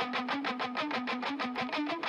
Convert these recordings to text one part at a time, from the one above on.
フフフフフ。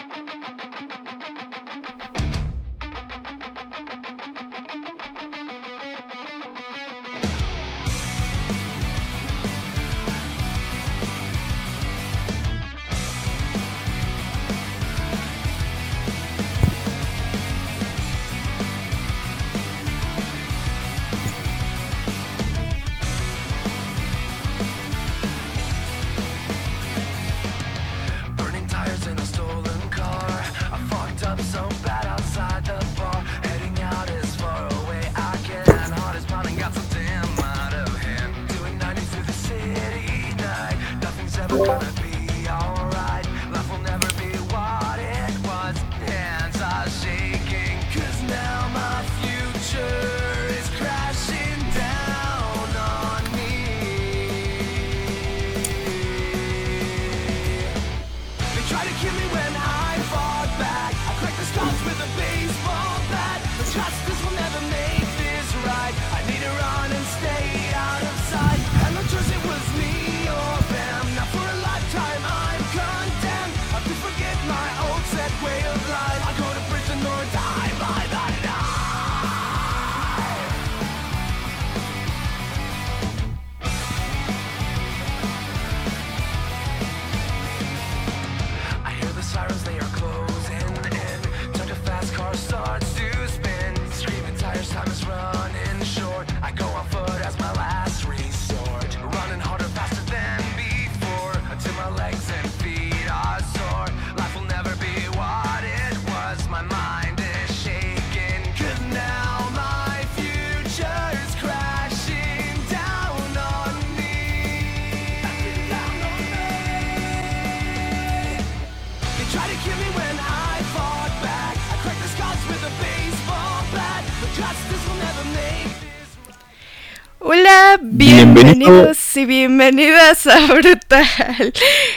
Bienvenidos y bienvenidas a Brutal,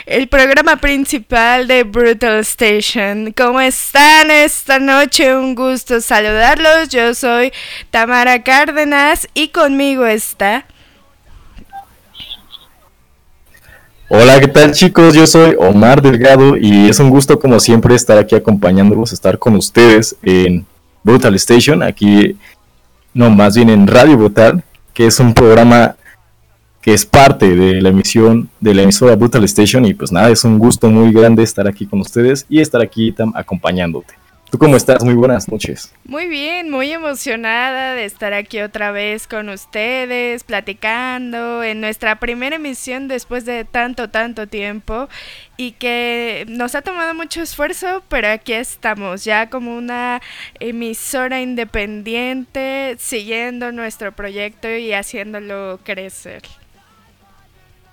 el programa principal de Brutal Station. ¿Cómo están esta noche? Un gusto saludarlos. Yo soy Tamara Cárdenas y conmigo está... Hola, ¿qué tal chicos? Yo soy Omar Delgado y es un gusto como siempre estar aquí acompañándolos, estar con ustedes en Brutal Station, aquí, no, más bien en Radio Brutal, que es un programa que es parte de la emisión de la emisora Brutal Station. Y pues nada, es un gusto muy grande estar aquí con ustedes y estar aquí acompañándote. ¿Tú cómo estás? Muy buenas noches. Muy bien, muy emocionada de estar aquí otra vez con ustedes, platicando en nuestra primera emisión después de tanto, tanto tiempo y que nos ha tomado mucho esfuerzo, pero aquí estamos ya como una emisora independiente, siguiendo nuestro proyecto y haciéndolo crecer.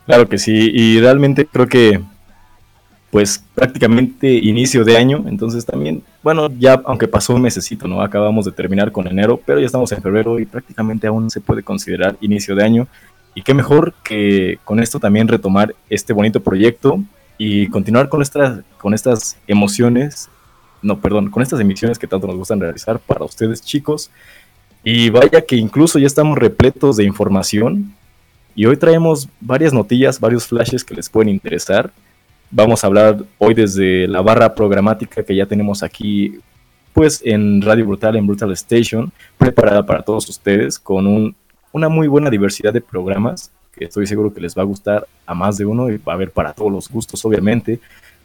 Claro que sí, y realmente creo que pues prácticamente inicio de año, entonces también, bueno, ya aunque pasó un mesecito, ¿no? Acabamos de terminar con enero, pero ya estamos en febrero y prácticamente aún se puede considerar inicio de año. Y qué mejor que con esto también retomar este bonito proyecto y continuar con estas, con estas emociones, no, perdón, con estas emisiones que tanto nos gustan realizar para ustedes chicos. Y vaya que incluso ya estamos repletos de información y hoy traemos varias notillas, varios flashes que les pueden interesar. Vamos a hablar hoy desde la barra programática que ya tenemos aquí, pues en Radio Brutal, en Brutal Station, preparada para todos ustedes con una muy buena diversidad de programas que estoy seguro que les va a gustar a más de uno y va a haber para todos los gustos, obviamente.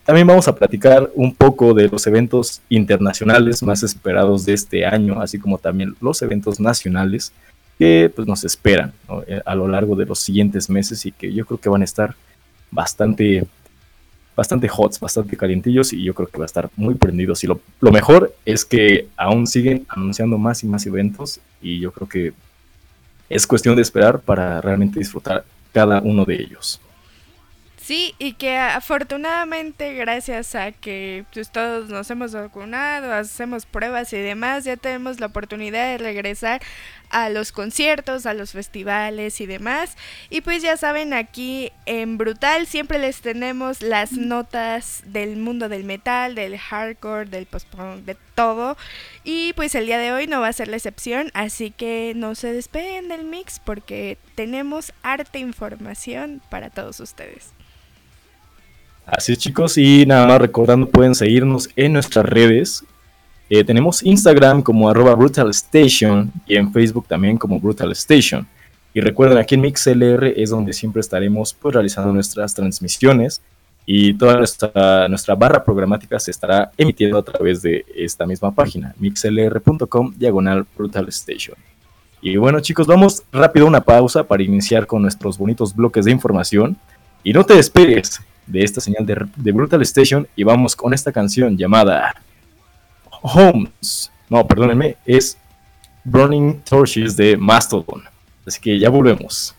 También vamos a platicar un poco de los eventos internacionales más esperados de este año, así como también los eventos nacionales que pues, nos esperan eh, a lo largo de los siguientes meses y que yo creo que van a estar bastante, bastante hots, bastante calientillos y yo creo que va a estar muy prendidos. Y lo, lo mejor es que aún siguen anunciando más y más eventos y yo creo que es cuestión de esperar para realmente disfrutar cada uno de ellos. Sí, y que afortunadamente gracias a que pues, todos nos hemos vacunado, hacemos pruebas y demás, ya tenemos la oportunidad de regresar a los conciertos, a los festivales y demás. Y pues ya saben, aquí en Brutal siempre les tenemos las notas del mundo del metal, del hardcore, del post-punk, de todo. Y pues el día de hoy no va a ser la excepción, así que no se despeguen del mix porque tenemos arte información para todos ustedes. Así es chicos, y nada más recordando pueden seguirnos en nuestras redes. Eh, tenemos Instagram como arroba Brutal Station y en Facebook también como Brutal Station. Y recuerden, aquí en MixLR es donde siempre estaremos pues, realizando nuestras transmisiones y toda nuestra, barra programática se estará emitiendo a través de esta misma página, mixlr.com diagonal Brutal Station. Y bueno chicos, vamos rápido a una pausa para iniciar con nuestros bonitos bloques de información. Y no te despegues de esta señal de, Brutal Station y vamos con esta canción llamada Homes. No, perdónenme, es Burning Torches de Mastodon. Así que ya volvemos.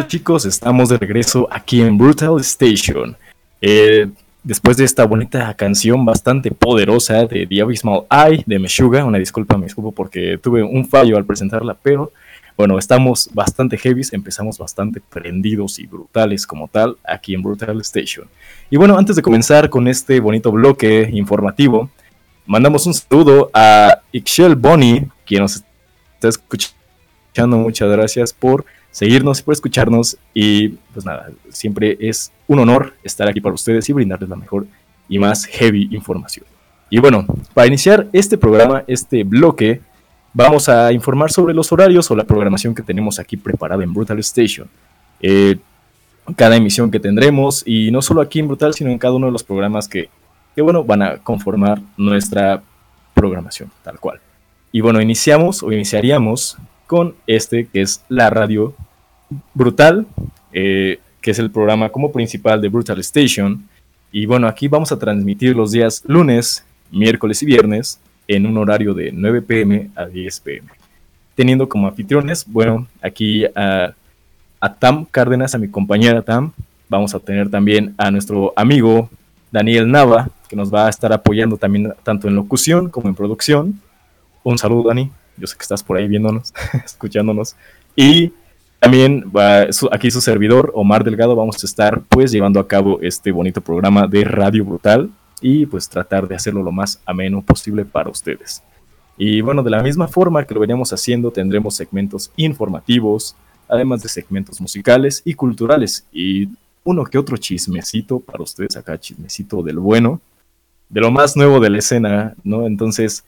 Chicos, estamos de regreso aquí en Brutal Station. Eh, después de esta bonita canción bastante poderosa de The Abysmal Eye de Meshuga, una disculpa, me disculpo porque tuve un fallo al presentarla, pero bueno, estamos bastante heavies, empezamos bastante prendidos y brutales como tal aquí en Brutal Station. Y bueno, antes de comenzar con este bonito bloque informativo, mandamos un saludo a Ixchel Bonnie, quien nos está escuchando. Muchas gracias por seguirnos por escucharnos. Y pues nada, siempre es un honor estar aquí para ustedes y brindarles la mejor y más heavy información. Y bueno, para iniciar este programa, este bloque, vamos a informar sobre los horarios o la programación que tenemos aquí preparada en Brutal Station. Eh, cada emisión que tendremos, y no solo aquí en Brutal, sino en cada uno de los programas que, que, bueno, van a conformar nuestra programación, tal cual. Y bueno, iniciamos o iniciaríamos con este que es la radio Brutal, eh, que es el programa como principal de Brutal Station. Y bueno, aquí vamos a transmitir los días lunes, miércoles y viernes en un horario de 9 pm a 10 pm. Teniendo como anfitriones, bueno, aquí a, a Tam Cárdenas, a mi compañera Tam, vamos a tener también a nuestro amigo Daniel Nava, que nos va a estar apoyando también tanto en locución como en producción. Un saludo, Dani. Yo sé que estás por ahí viéndonos, escuchándonos. Y también aquí su servidor, Omar Delgado, vamos a estar pues llevando a cabo este bonito programa de Radio Brutal y pues tratar de hacerlo lo más ameno posible para ustedes. Y bueno, de la misma forma que lo veníamos haciendo, tendremos segmentos informativos, además de segmentos musicales y culturales. Y uno que otro chismecito para ustedes acá, chismecito del bueno, de lo más nuevo de la escena, ¿no? Entonces,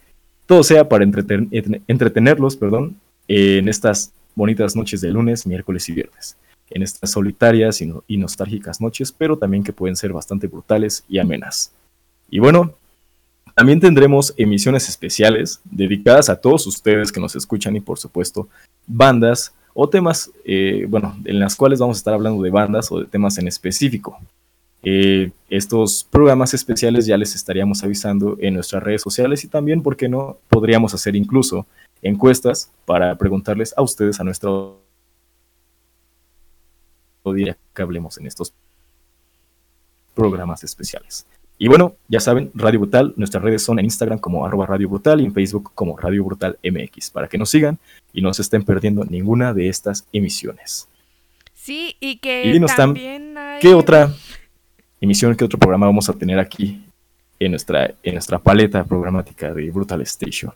todo sea para entretenerlos, perdón, en estas bonitas noches de lunes, miércoles y viernes, en estas solitarias y, nostálgicas noches, pero también que pueden ser bastante brutales y amenas. Y bueno, también tendremos emisiones especiales dedicadas a todos ustedes que nos escuchan y por supuesto bandas o temas, eh, bueno, en las cuales vamos a estar hablando de bandas o de temas en específico. Eh, estos programas especiales ya les estaríamos avisando en nuestras redes sociales y también, ¿por qué no? Podríamos hacer incluso encuestas para preguntarles a ustedes, a nuestro día que hablemos en estos programas especiales. Y bueno, ya saben, Radio Brutal, nuestras redes son en Instagram como arroba Radio Brutal y en Facebook como Radio Brutal MX, para que nos sigan y no se estén perdiendo ninguna de estas emisiones. Sí, y que también ¿Qué otra emisión, qué otro programa vamos a tener aquí en nuestra, en nuestra paleta programática de Brutal Station?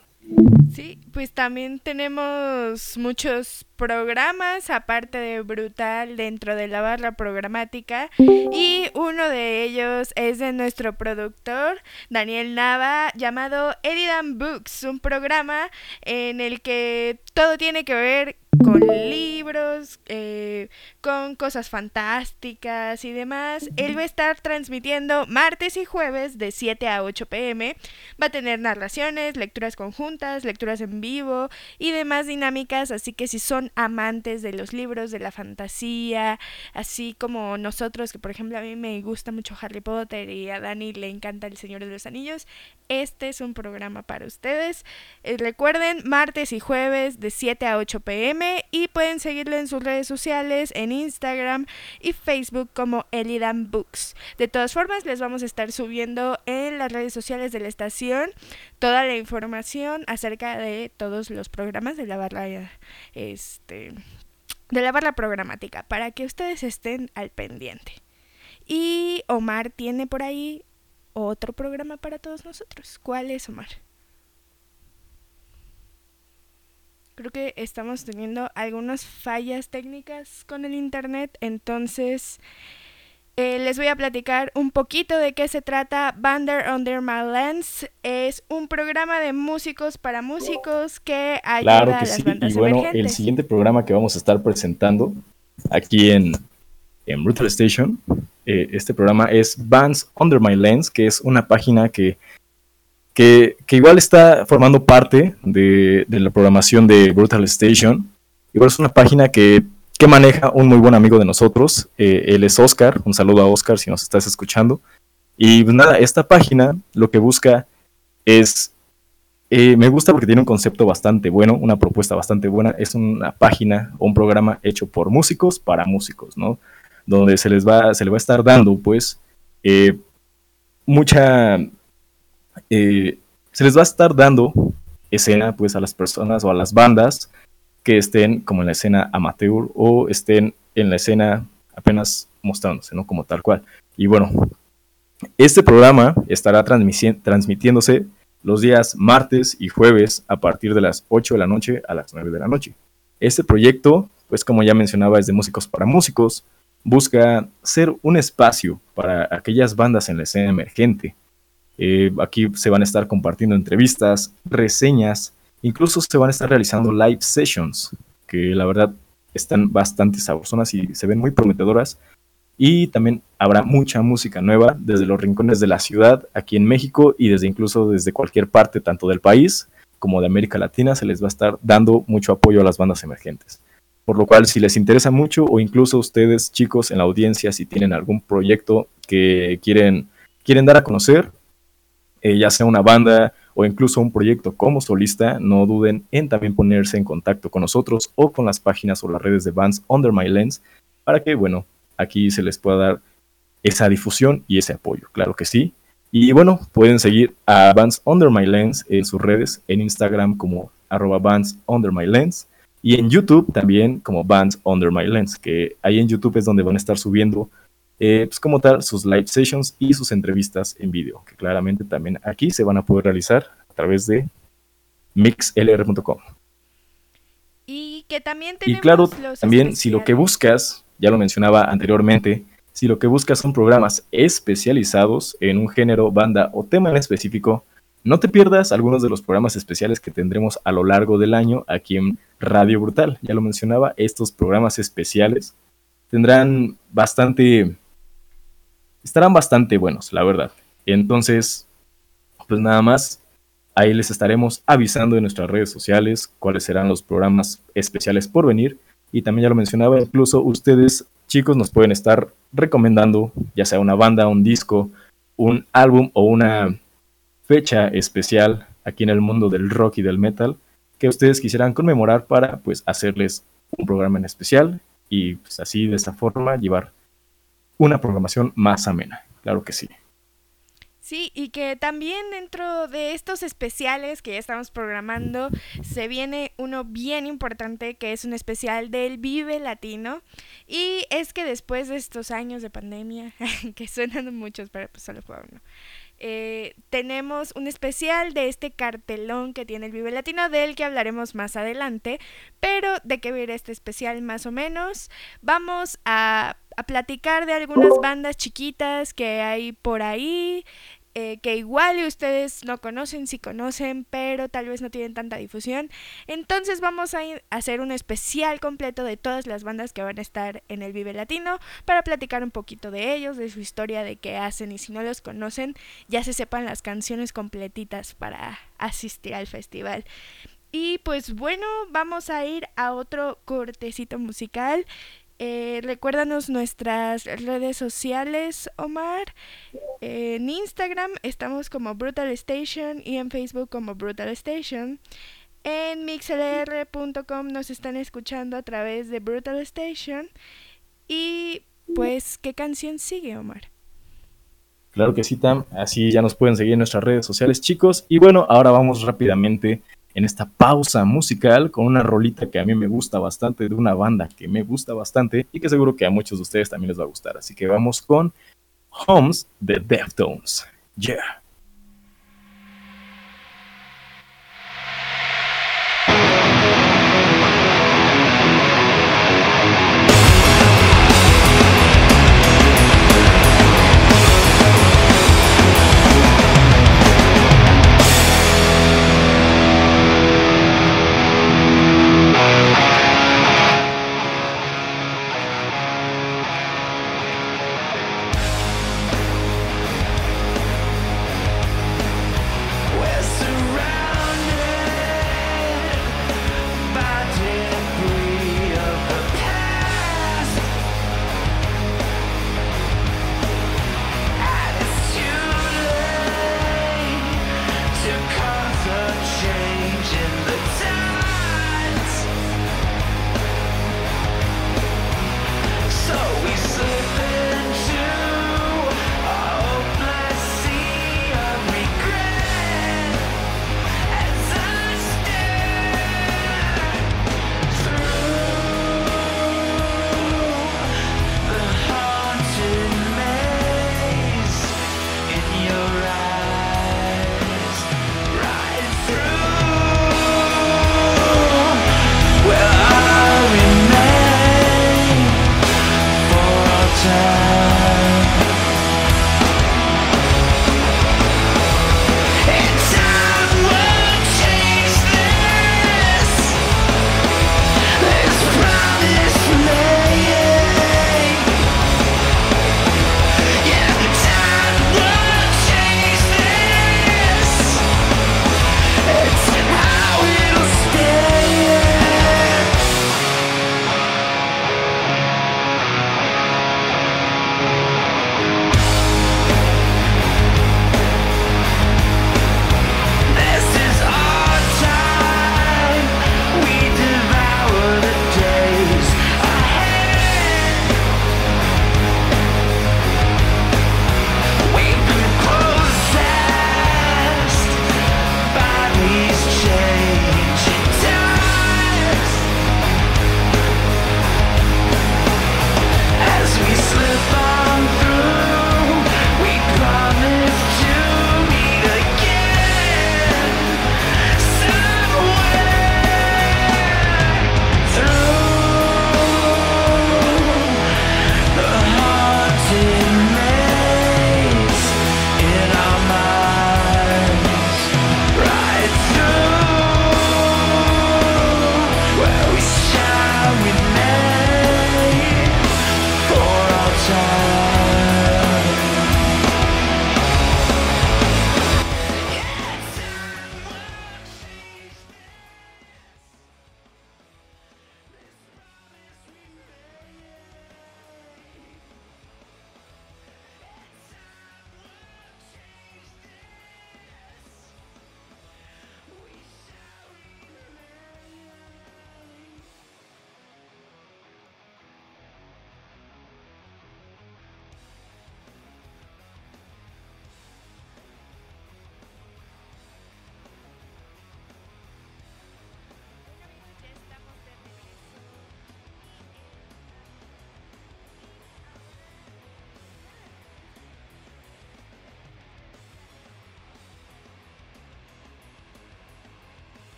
Sí, pues también tenemos muchos programas, aparte de Brutal, dentro de la barra programática. Y uno de ellos es de nuestro productor, Daniel Nava, llamado Edidan Books, un programa en el que todo tiene que ver con libros, eh, con cosas fantásticas y demás. Él va a estar transmitiendo martes y jueves de 7 a 8 pm. Va a tener narraciones, lecturas conjuntas, lecturas en vivo y demás dinámicas. Así que si son amantes de los libros, de la fantasía, así como nosotros, que por ejemplo a mí me gusta mucho Harry Potter y a Dani le encanta El Señor de los Anillos, este es un programa para ustedes. Eh, recuerden, martes y jueves de 7 a 8 pm y pueden seguirle en sus redes sociales, en Instagram y Facebook como Elidan Books. De todas formas, les vamos a estar subiendo en las redes sociales de la estación toda la información acerca de todos los programas de la barra este de la barra programática para que ustedes estén al pendiente. Y Omar tiene por ahí otro programa para todos nosotros. ¿Cuál es, Omar? Creo que estamos teniendo algunas fallas técnicas con el internet, entonces eh, les voy a platicar un poquito de qué se trata. Bander Under My Lens es un programa de músicos para músicos que ayuda a las sí. y bueno, el siguiente programa que vamos a estar presentando aquí en, en Brutal Station eh, este programa es Bands Under My Lens, que es una página que, que, igual está formando parte de, la programación de Brutal Station. Igual es una página que, maneja un muy buen amigo de nosotros. Eh, él es Oscar. Un saludo a Oscar si nos estás escuchando. Y pues nada, esta página lo que busca es eh, me gusta porque tiene un concepto bastante bueno, una propuesta bastante buena. Es una página o un programa hecho por músicos para músicos, ¿no? donde se les va, se le va a estar dando, pues, eh, mucha, eh, se les va a estar dando escena, pues, a las personas o a las bandas que estén como en la escena amateur o estén en la escena apenas mostrándose, ¿no? Como tal cual. Y bueno, este programa estará transmitiéndose los días martes y jueves a partir de las 8 de la noche a las 9 de la noche. Este proyecto, pues como ya mencionaba, es de músicos para músicos, busca ser un espacio para aquellas bandas en la escena emergente. Eh, aquí se van a estar compartiendo entrevistas, reseñas, incluso se van a estar realizando live sessions, que la verdad están bastante sabrosas y se ven muy prometedoras. Y también habrá mucha música nueva desde los rincones de la ciudad, aquí en México y desde incluso desde cualquier parte, tanto del país como de América Latina, se les va a estar dando mucho apoyo a las bandas emergentes. Por lo cual, si les interesa mucho o incluso ustedes chicos en la audiencia, si tienen algún proyecto que quieren quieren dar a conocer, eh, ya sea una banda o incluso un proyecto como solista, no duden en también ponerse en contacto con nosotros o con las páginas o las redes de Bands Under My Lens para que, bueno, aquí se les pueda dar esa difusión y ese apoyo, claro que sí. Y bueno, pueden seguir a Bands Under My Lens en sus redes, en Instagram como arroba Bands Under My Lens y en YouTube también como Bands Under My Lens, que ahí en YouTube es donde van a estar subiendo eh, pues como tal, sus live sessions y sus entrevistas en vídeo, que claramente también aquí se van a poder realizar a través de mixlr.com. Y que también tenemos Y claro, también si lo que buscas, ya lo mencionaba anteriormente, si lo que buscas son programas especializados en un género, banda o tema en específico, no te pierdas algunos de los programas especiales que tendremos a lo largo del año aquí en Radio Brutal. Ya lo mencionaba, estos programas especiales tendrán bastante estarán bastante buenos, la verdad. Entonces, pues nada más, ahí les estaremos avisando en nuestras redes sociales cuáles serán los programas especiales por venir. Y también ya lo mencionaba, incluso ustedes, chicos, nos pueden estar recomendando, ya sea una banda, un disco, un álbum o una fecha especial aquí en el mundo del rock y del metal que ustedes quisieran conmemorar para pues hacerles un programa en especial y pues así de esa forma llevar una programación más amena, claro que sí. Sí, y que también dentro de estos especiales que ya estamos programando, se viene uno bien importante que es un especial del Vive Latino. Y es que después de estos años de pandemia, que suenan muchos, pero pues solo fue uno, eh, tenemos un especial de este cartelón que tiene el Vive Latino, del que hablaremos más adelante. Pero de qué ver este especial más o menos, vamos a a platicar de algunas bandas chiquitas que hay por ahí, eh, que igual ustedes no conocen, si conocen, pero tal vez no tienen tanta difusión. Entonces vamos a, hacer un especial completo de todas las bandas que van a estar en el Vive Latino para platicar un poquito de ellos, de su historia, de qué hacen y si no los conocen, ya se sepan las canciones completitas para asistir al festival. Y pues bueno, vamos a ir a otro cortecito musical. Eh, recuérdanos nuestras redes sociales, Omar. en Instagram estamos como Brutal Station y en Facebook como Brutal Station. En mixlr.com nos están escuchando a través de Brutal Station. Y pues, ¿qué canción sigue, Omar? Claro que sí, Tam. Así ya nos pueden seguir en nuestras redes sociales, chicos. Y bueno, ahora vamos rápidamente en esta pausa musical con una rolita que a mí me gusta bastante, de una banda que me gusta bastante y que seguro que a muchos de ustedes también les va a gustar. Así que vamos con Homes de Deftones. Yeah.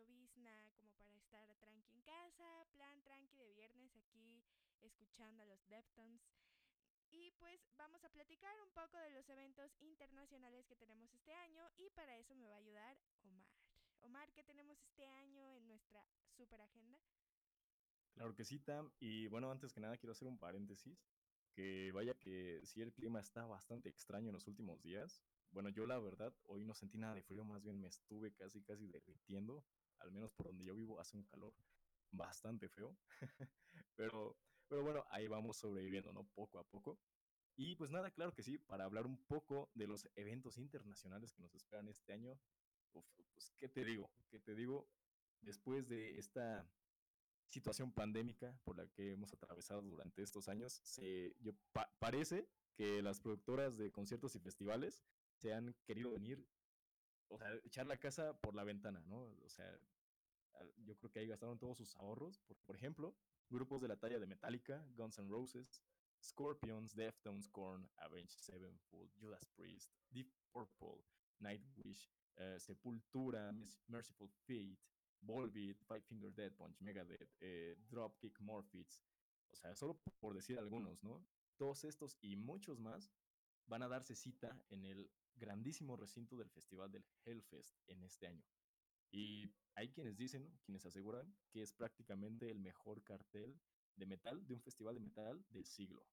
llovizna, como para estar tranqui en casa, plan tranqui de viernes aquí escuchando a los Deftones. Y pues vamos a platicar un poco de los eventos internacionales que tenemos este año y para eso me va a ayudar Omar. Omar, ¿qué tenemos este año en nuestra super agenda? Claro que sí, Tam. Y bueno, antes que nada quiero hacer un paréntesis, que vaya que sí el clima está bastante extraño en los últimos días. Bueno, yo la verdad hoy no sentí nada de frío, más bien me estuve casi casi derritiendo, al menos por donde yo vivo hace un calor bastante feo. pero, pero bueno, ahí vamos sobreviviendo, ¿no? Poco a poco. Y pues nada, claro que sí, para hablar un poco de los eventos internacionales que nos esperan este año. pues, ¿qué te digo? ¿Qué te digo? Después de esta situación pandémica por la que hemos atravesado durante estos años, se, parece que las productoras de conciertos y festivales se han querido venir, o sea, echar la casa por la ventana, ¿no? O sea, yo creo que ahí gastaron todos sus ahorros. Por, ejemplo, grupos de la talla de Metallica, Guns N' Roses, Scorpions, Deftones, Korn, Avenged Sevenfold, Judas Priest, Deep Purple, Nightwish, uh, Sepultura, Merciful Fate, Volbeat, Five Finger Dead Punch, Megadeth, eh, Dropkick Murphys, o sea, solo por decir algunos, ¿no? Todos estos y muchos más van a darse cita en el grandísimo recinto del Festival del Hellfest en este año. Y hay quienes dicen, quienes aseguran que es prácticamente el mejor cartel de metal, de un festival de metal del siglo.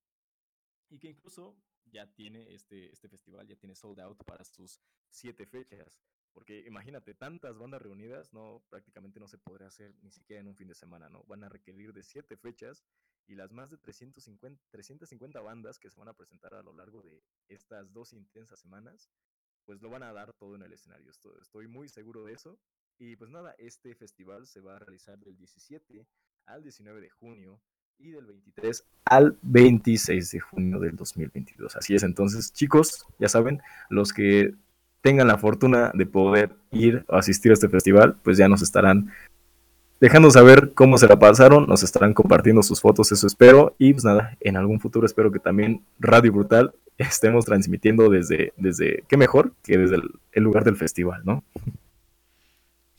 Y que incluso ya tiene este, este festival, ya tiene sold out para sus siete fechas. Porque imagínate, tantas bandas reunidas, no, prácticamente no se podrá hacer ni siquiera en un fin de semana, ¿no? Van a requerir de siete fechas y las más de 350, 350 bandas que se van a presentar a lo largo de estas dos intensas semanas, pues lo van a dar todo en el escenario. Estoy, estoy muy seguro de eso. Y pues nada, este festival se va a realizar del 17 al 19 de junio y del 23 al 26 de junio del 2022. Así es, entonces chicos, ya saben, los que tengan la fortuna de poder ir o asistir a este festival, pues ya nos estarán dejando saber cómo se la pasaron, nos estarán compartiendo sus fotos, eso espero, y pues nada, en algún futuro espero que también Radio Brutal estemos transmitiendo desde, desde qué mejor que desde el lugar del festival, ¿no?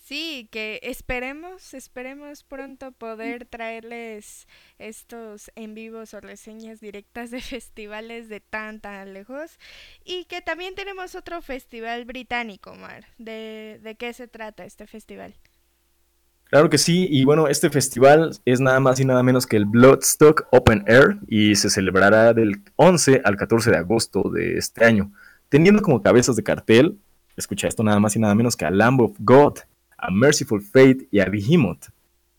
Sí, que esperemos, esperemos pronto poder traerles estos en vivos o reseñas directas de festivales de tan tan lejos. Y que también tenemos otro festival británico, Mar. ¿De, de qué se trata este festival? Claro que sí, y bueno, este festival es nada más y nada menos que el Bloodstock Open Air y se celebrará del 11 al 14 de agosto de este año, teniendo como cabezas de cartel, escucha esto nada más y nada menos que a Lamb of God, a Merciful Fate y a Behemoth.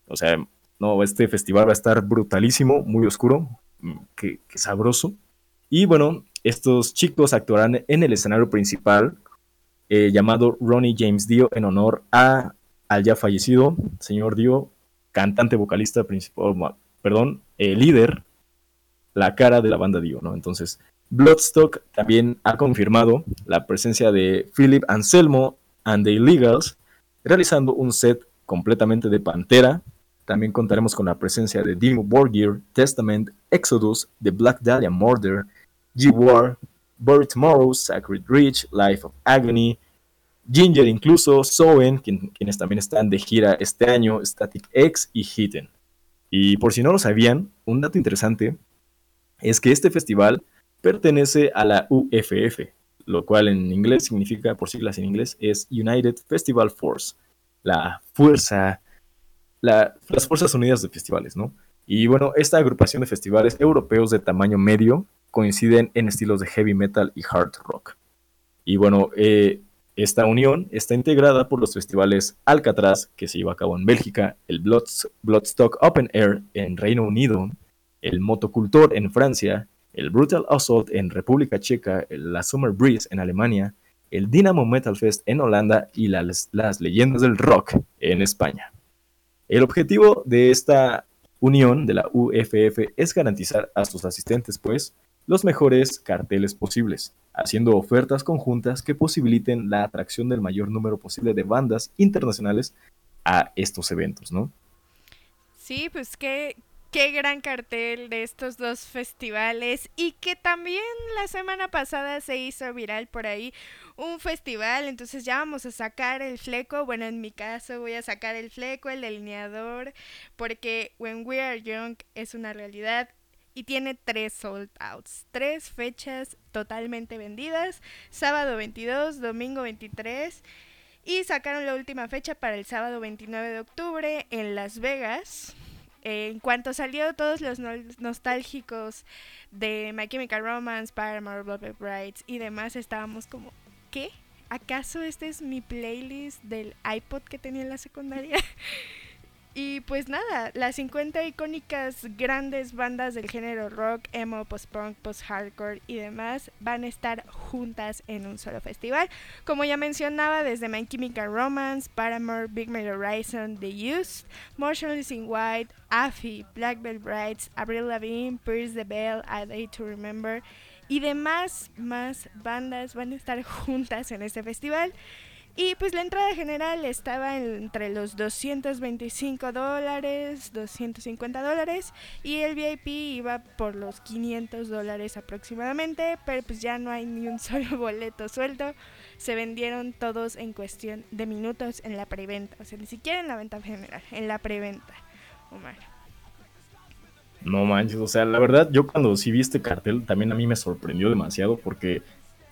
O sea, no, este festival va a estar brutalísimo, muy oscuro, mm, que, sabroso. Y bueno, estos chicos actuarán en el escenario principal eh, llamado Ronnie James Dio en honor a, al ya fallecido señor Dio, cantante, vocalista principal, perdón, eh, líder, la cara de la banda Dio, ¿no? Entonces, Bloodstock también ha confirmado la presencia de Philip Anselmo and the Illegals realizando un set completamente de Pantera. También contaremos con la presencia de Dimo Borgir, Testament, Exodus, The Black Dahlia Murder, G-War, Buried Tomorrow, Sacred Reach, Life of Agony, Ginger incluso, Soen, quienes también están de gira este año, Static X y Hidden. Y por si no lo sabían, un dato interesante es que este festival pertenece a la UFF, lo cual en inglés significa, por siglas en inglés, es United Festival Force, la fuerza, las Fuerzas Unidas de Festivales, ¿no? Y bueno, esta agrupación de festivales europeos de tamaño medio coinciden en estilos de heavy metal y hard rock. Y bueno, eh, esta unión está integrada por los festivales Alcatraz, que se lleva a cabo en Bélgica, el Bloodstock Open Air en Reino Unido, el Motocultor en Francia, el Brutal Assault en República Checa, la Summer Breeze en Alemania, el Dynamo Metal Fest en Holanda y las, las leyendas del rock en España. El objetivo de esta unión de la UFF es garantizar a sus asistentes, pues, los mejores carteles posibles, haciendo ofertas conjuntas que posibiliten la atracción del mayor número posible de bandas internacionales a estos eventos, ¿no? Sí, pues qué, qué gran cartel de estos dos festivales y que también la semana pasada se hizo viral por ahí un festival, entonces ya vamos a sacar el fleco, bueno en mi caso voy a sacar el fleco, el delineador, porque When We Are Young es una realidad y tiene tres sold outs, tres fechas totalmente vendidas, sábado 22, domingo 23 y sacaron la última fecha para el sábado 29 de octubre en Las Vegas. en cuanto salió todos los nostálgicos de My Chemical Romance, Paramore, Blood Brides y demás, estábamos como, ¿qué? ¿Acaso este es mi playlist del iPod que tenía en la secundaria? Y pues nada, las 50 icónicas grandes bandas del género rock, emo, post-punk, post-hardcore y demás van a estar juntas en un solo festival. Como ya mencionaba, desde My Chemical Romance, Paramore, Big Mid Horizon, The Youth, Motionless in White, Affy, Black Belt Brides, Avril Lavigne, Pierce the Bell, A Day to Remember y demás más bandas van a estar juntas en este festival. Y pues la entrada general estaba entre los 225 dólares, 250 dólares y el VIP iba por los 500 dólares aproximadamente, pero pues ya no hay ni un solo boleto suelto. Se vendieron todos en cuestión de minutos en la preventa, o sea, ni siquiera en la venta general, en la preventa. Omar. No manches, o sea, la verdad yo cuando sí vi este cartel también a mí me sorprendió demasiado porque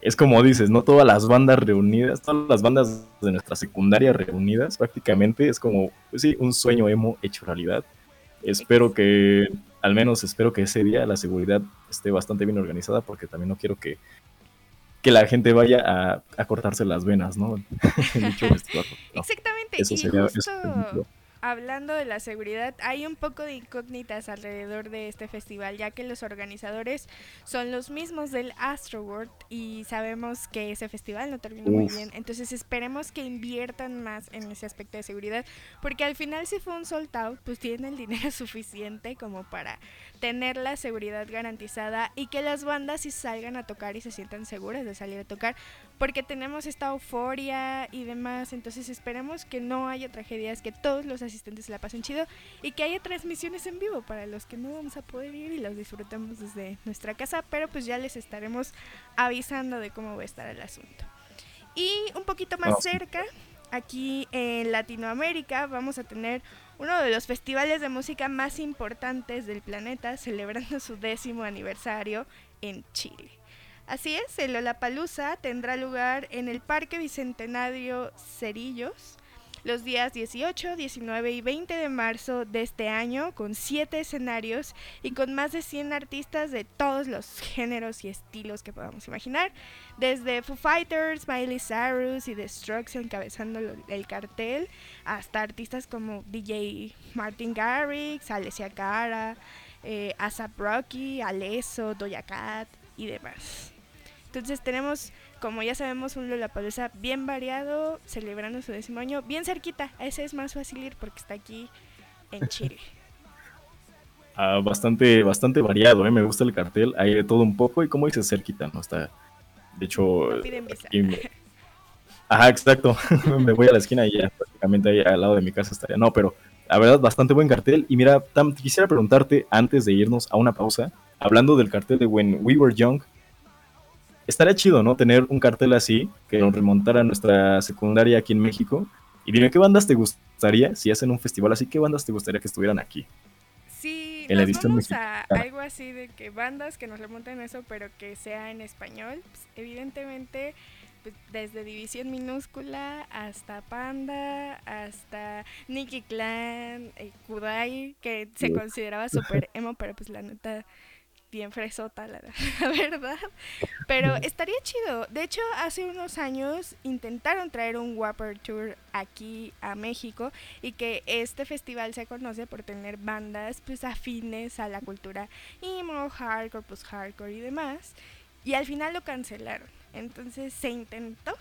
es como dices, no todas las bandas reunidas, todas las bandas de nuestra secundaria reunidas, prácticamente es como, pues sí, un sueño emo hecho realidad. Espero que, al menos espero que ese día la seguridad esté bastante bien organizada porque también no quiero que, que la gente vaya a, cortarse las venas, ¿no? Exactamente. Eso sería, hablando de la seguridad, hay un poco de incógnitas alrededor de este festival, ya que los organizadores son los mismos del Astroworld y sabemos que ese festival no terminó muy bien. Entonces esperemos que inviertan más en ese aspecto de seguridad, porque al final si fue un sold out, pues tienen el dinero suficiente como para tener la seguridad garantizada y que las bandas si salgan a tocar y se sientan seguras de salir a tocar, porque tenemos esta euforia y demás, entonces esperemos que no haya tragedias, que todos los asistentes la pasen chido y que haya transmisiones en vivo para los que no vamos a poder ir y los disfrutemos desde nuestra casa, pero pues ya les estaremos avisando de cómo va a estar el asunto. Y un poquito más cerca, aquí en Latinoamérica, vamos a tener uno de los festivales de música más importantes del planeta, celebrando su décimo aniversario en Chile. Así es, el Lollapalooza tendrá lugar en el Parque Bicentenario Cerillos los días 18, 19 y 20 de marzo de este año con 7 escenarios y con más de 100 artistas de todos los géneros y estilos que podamos imaginar, desde Foo Fighters, Miley Cyrus y The Strokes encabezando el cartel, hasta artistas como DJ Martin Garrix, Alessia Cara, eh, Asap Rocky, Alesso, Doja Cat y demás. Entonces tenemos como ya sabemos, un Lollapalooza bien variado, celebrando su décimo año, bien cerquita. Ese es más fácil ir porque está aquí en Chile. Ah, bastante, bastante variado, ¿eh? me gusta el cartel, hay de todo un poco y como dices, cerquita, ¿no? Está, de hecho... Ajá, exacto, me voy a la esquina y ya prácticamente ahí al lado de mi casa estaría. No, pero la verdad, bastante buen cartel. Y mira, Tam, quisiera preguntarte, antes de irnos a una pausa, hablando del cartel de When We Were Young, estaría chido, ¿no? Tener un cartel así, que nos remontara a nuestra secundaria aquí en México. Y dime, ¿qué bandas te gustaría, si hacen un festival así, qué bandas te gustaría que estuvieran aquí? Sí, en la nos vamos a algo así de que bandas que nos remonten eso, pero que sea en español. Pues, evidentemente, pues, desde División Minúscula hasta Panda, hasta Nicky Clan, eh, Kudai, que se consideraba súper emo, pero pues la neta bien fresota, la, verdad. Pero estaría chido. De hecho, hace unos años intentaron traer un Whopper Tour aquí a México y que este festival se conoce por tener bandas pues afines a la cultura emo, hardcore, post-hardcore y demás. Y al final lo cancelaron. Entonces se intentó,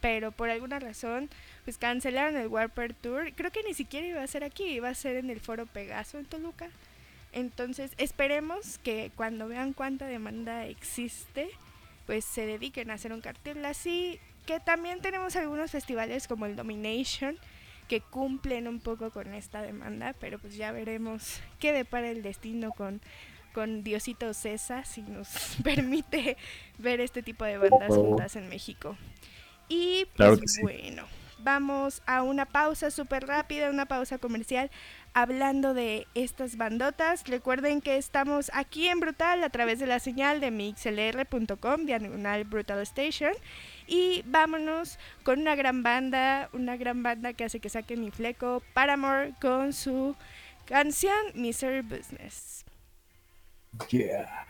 pero por alguna razón pues cancelaron el Warper Tour. Creo que ni siquiera iba a ser aquí, iba a ser en el Foro Pegaso en Toluca. Entonces, esperemos que cuando vean cuánta demanda existe, pues se dediquen a hacer un cartel así. Que también tenemos algunos festivales como el Domination que cumplen un poco con esta demanda, pero pues ya veremos qué depara el destino con, con Diosito César si nos permite ver este tipo de bandas juntas en México. Y pues bueno, vamos a una pausa súper rápida, una pausa comercial hablando de estas bandotas. Recuerden que estamos aquí en Brutal a través de la señal de mixlr.com, diagonal Brutal Station. Y vámonos con una gran banda, una gran banda que hace que saque mi fleco, Paramore, con su canción Misery Business. Yeah.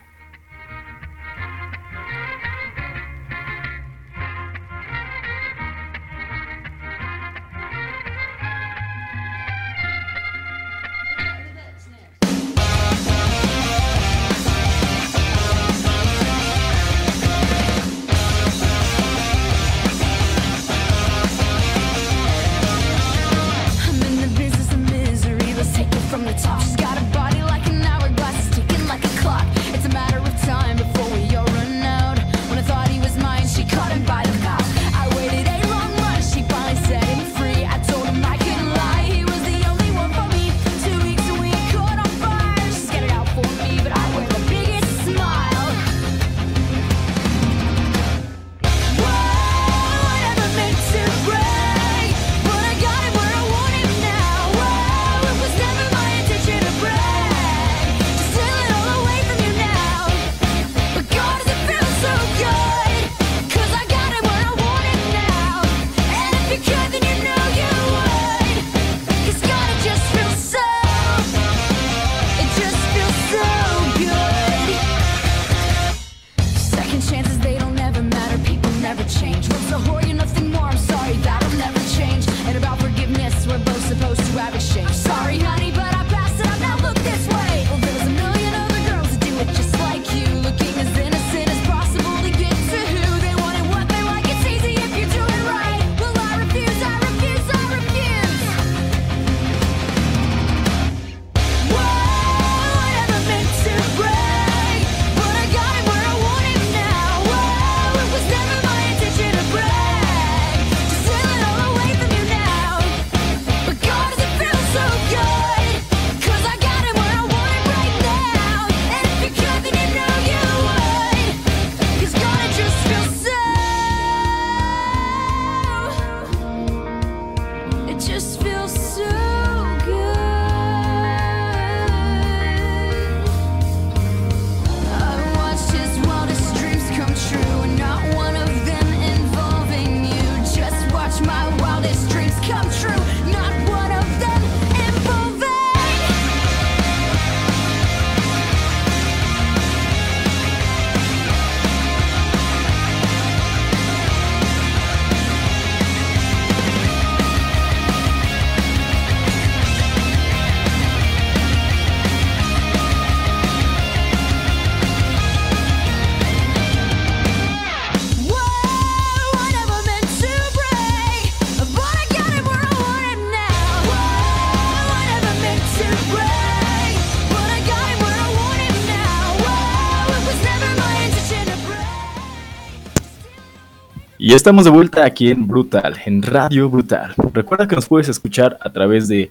Estamos de vuelta aquí en Brutal, en Radio Brutal. Recuerda que nos puedes escuchar a través de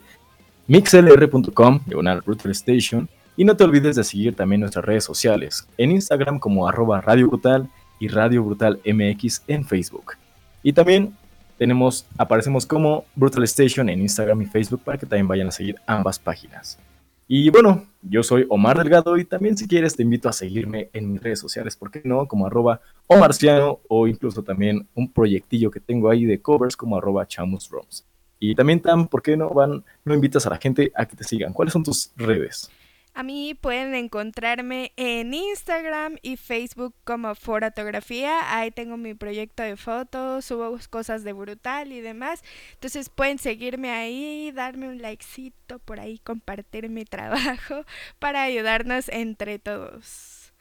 mixlr.com, diagonal Brutal Station, y no te olvides de seguir también nuestras redes sociales, en Instagram como arroba Radio Brutal y Radio Brutal MX en Facebook. Y también tenemos, aparecemos como Brutal Station en Instagram y Facebook para que también vayan a seguir ambas páginas. Y bueno, yo soy Omar Delgado y también si quieres te invito a seguirme en mis redes sociales, ¿por qué no? Como arroba Omarciano o incluso también un proyectillo que tengo ahí de covers como arroba. Y también, Tam, ¿por qué no van, no invitas a la gente a que te sigan? ¿Cuáles son tus redes? A mí pueden encontrarme en Instagram y Facebook como Fotografía. Ahí tengo mi proyecto de fotos, subo cosas de brutal y demás. Entonces pueden seguirme ahí, darme un likecito por ahí, compartir mi trabajo para ayudarnos entre todos.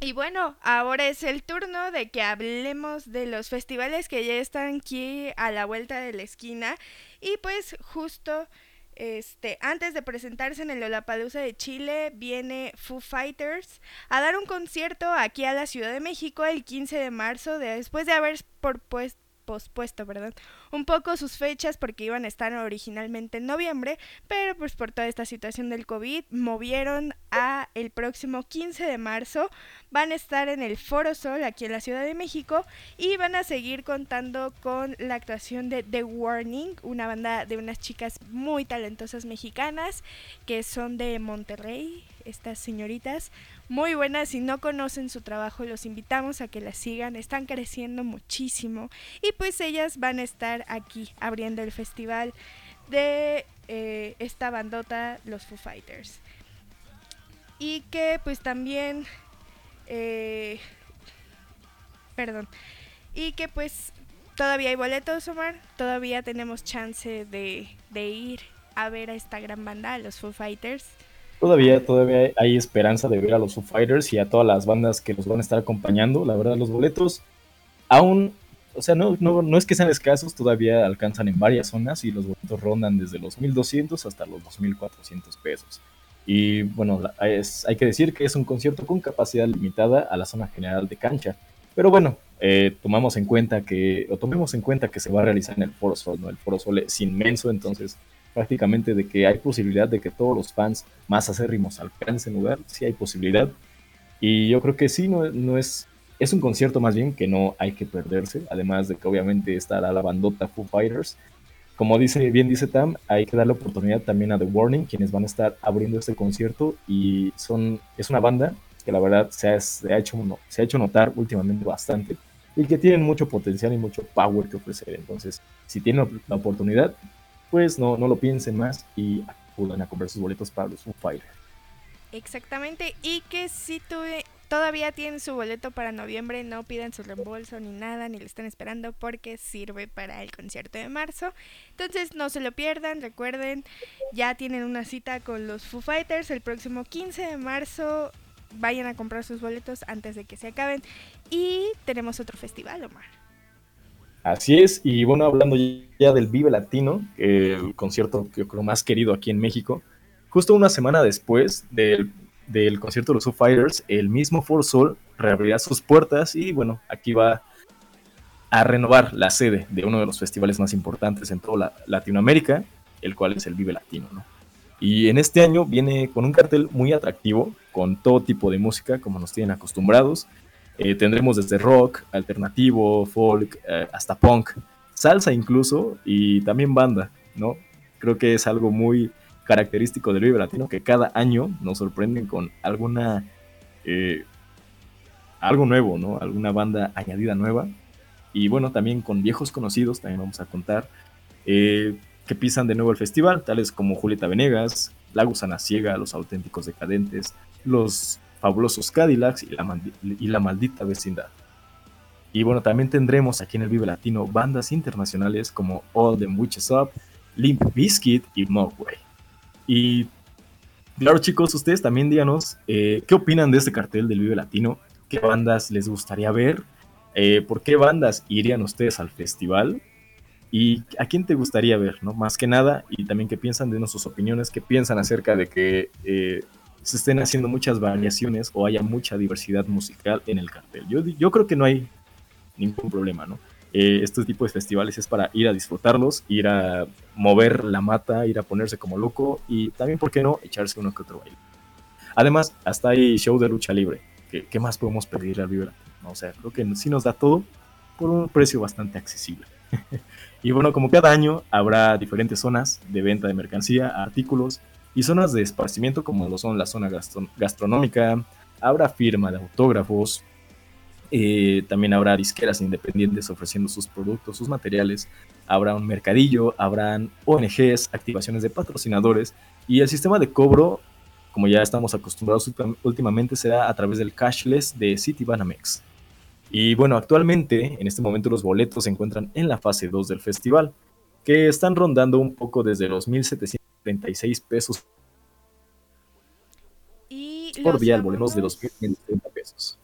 Y bueno, ahora es el turno de que hablemos de los festivales que ya están aquí a la vuelta de la esquina. Y pues justo este, antes de presentarse en el Lollapalooza de Chile, viene Foo Fighters a dar un concierto aquí a la Ciudad de México el 15 de marzo, después de haber por, pues, pospuesto, perdón, un poco sus fechas porque iban a estar originalmente en noviembre, pero pues por toda esta situación del COVID movieron a el próximo 15 de marzo. Van a estar en el Foro Sol aquí en la Ciudad de México y van a seguir contando con la actuación de The Warning, una banda de unas chicas muy talentosas mexicanas que son de Monterrey, estas señoritas muy buenas. Si no conocen su trabajo, los invitamos a que las sigan. Están creciendo muchísimo. Y pues ellas van a estar aquí abriendo el festival de eh, esta bandota, los Foo Fighters. Y que pues también... Eh, perdón. Y que pues todavía hay boletos, Omar. Todavía tenemos chance de ir a ver a esta gran banda, los Foo Fighters. Todavía, todavía hay esperanza de ver a los Foo Fighters y a todas las bandas que los van a estar acompañando. La verdad, los boletos aún, o sea, no, no, no es que sean escasos, todavía alcanzan en varias zonas y los boletos rondan desde los 1200 hasta los 2400 pesos. Y bueno, hay que decir que es un concierto con capacidad limitada a la zona general de cancha. Pero bueno, eh, tomamos en cuenta que, o tomemos en cuenta que se va a realizar en el Foro Sol, ¿no? El Foro Sol es inmenso, entonces prácticamente de que hay posibilidad de que todos los fans más acérrimos alcancen lugar, sí hay posibilidad. Y yo creo que sí, no, no es, es un concierto más bien que no hay que perderse, además de que obviamente estará la bandota Foo Fighters. Como dice, bien dice Tam, hay que darle oportunidad también a The Warning, quienes van a estar abriendo este concierto y son, es una banda que la verdad se ha, hecho, se ha hecho notar últimamente bastante y que tienen mucho potencial y mucho power que ofrecer. Entonces, si tienen la oportunidad, pues no, no lo piensen más y acudan a comprar sus boletos para los Foo Fighters. Exactamente, y que si tuve, todavía tienen su boleto para noviembre, no pidan su reembolso ni nada, ni lo están esperando porque sirve para el concierto de marzo. Entonces no se lo pierdan, recuerden, ya tienen una cita con los Foo Fighters el próximo 15 de marzo. Vayan a comprar sus boletos antes de que se acaben. Y tenemos otro festival, Omar. Así es, y bueno, hablando ya del Vive Latino, el concierto que yo creo más querido aquí en México, justo una semana después del, concierto de los Foo Fighters, el mismo For Soul reabrirá sus puertas y bueno, aquí va a renovar la sede de uno de los festivales más importantes en toda Latinoamérica, el cual es el Vive Latino, ¿no? Y en este año viene con un cartel muy atractivo, con todo tipo de música, como nos tienen acostumbrados, eh, tendremos desde rock, alternativo, folk, eh, hasta punk, salsa incluso y también banda, ¿no? Creo que es algo muy característico del Vive Latino que cada año nos sorprenden con alguna eh, algo nuevo, ¿no? Alguna banda añadida nueva y bueno también con viejos conocidos también vamos a contar que pisan de nuevo el festival, tales como Julieta Venegas, La Gusana Ciega, Los Auténticos Decadentes, Los fabulosos Cadillacs y la, y la maldita vecindad. Y bueno, también tendremos aquí en el Vive Latino bandas internacionales como All Them Witches Up, Limp Bizkit y Mogwai. Y claro chicos, ustedes también díganos eh, qué opinan de este cartel del Vive Latino, qué bandas les gustaría ver, eh, por qué bandas irían ustedes al festival y a quién te gustaría ver, ¿no? Más que nada, y también qué piensan de nuestras opiniones, qué piensan acerca de que eh, se estén haciendo muchas variaciones o haya mucha diversidad musical en el cartel. Yo, yo creo que no hay ningún problema, ¿no? Eh, este tipo de festivales es para ir a disfrutarlos, ir a mover la mata, ir a ponerse como loco y también, ¿por qué no?, echarse uno que otro baile. Además, hasta hay show de lucha libre. ¿Qué, qué más podemos pedir al Vibra? O sea, creo que sí nos da todo por un precio bastante accesible. y bueno, como cada año habrá diferentes zonas de venta de mercancía, artículos, y zonas de esparcimiento como lo son la zona gastronómica, habrá firma de autógrafos, eh, también habrá disqueras independientes ofreciendo sus productos, sus materiales, habrá un mercadillo, habrán ONGs, activaciones de patrocinadores y el sistema de cobro, como ya estamos acostumbrados últimamente, será a través del cashless de Citibanamex. Y bueno, actualmente, en este momento los boletos se encuentran en la fase 2 del festival, que están rondando un poco desde los 1.700 36 pesos y por día, volvemos de los 30 pesos.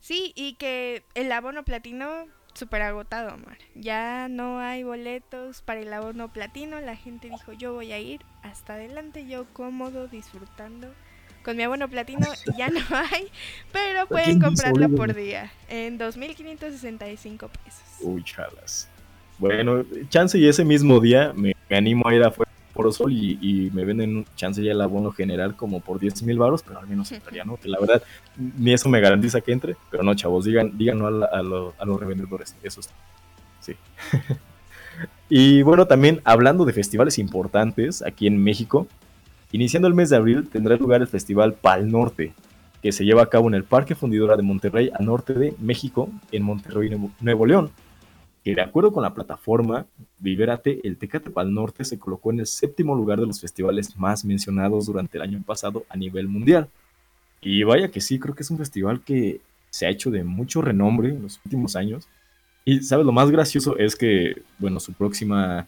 Sí, y que el abono platino súper agotado, amor. Ya no hay boletos para el abono platino. La gente dijo, yo voy a ir hasta adelante, yo cómodo, disfrutando. Con mi abono platino ya no hay, pero pueden comprarlo por día en 2.565 pesos. Uy, chalas. Bueno, chance y ese mismo día me, animo a ir a Foro Sol y, y, me venden chance ya el abono general como por 10 mil baros, pero al menos estaría, ¿no? Que la verdad, ni eso me garantiza que entre, pero no, chavos, digan, díganlo a, a, los revendedores, eso Sí. y bueno, también hablando de festivales importantes aquí en México, iniciando el mes de abril tendrá lugar el Festival Pal Norte, que se lleva a cabo en el Parque Fundidora de Monterrey, al norte de México, en Monterrey, Nuevo León de acuerdo con la plataforma Viverate, el Tecate Pal Norte se colocó en el séptimo lugar de los festivales más mencionados durante el año pasado a nivel mundial. Y vaya que sí, creo que es un festival que se ha hecho de mucho renombre en los últimos años. Y, ¿sabes? Lo más gracioso es que, bueno, su próxima,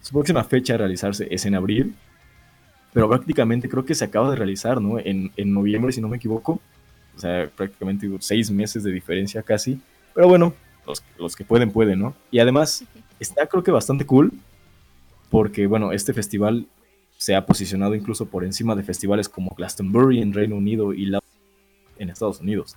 su próxima fecha a realizarse es en abril, pero prácticamente creo que se acaba de realizar, ¿no? En, en noviembre, si no me equivoco. O sea, prácticamente seis meses de diferencia casi. Pero bueno, los, que pueden, pueden, ¿no? Y además está creo que bastante cool porque, bueno, este festival se ha posicionado incluso por encima de festivales como Glastonbury en Reino Unido y la en Estados Unidos.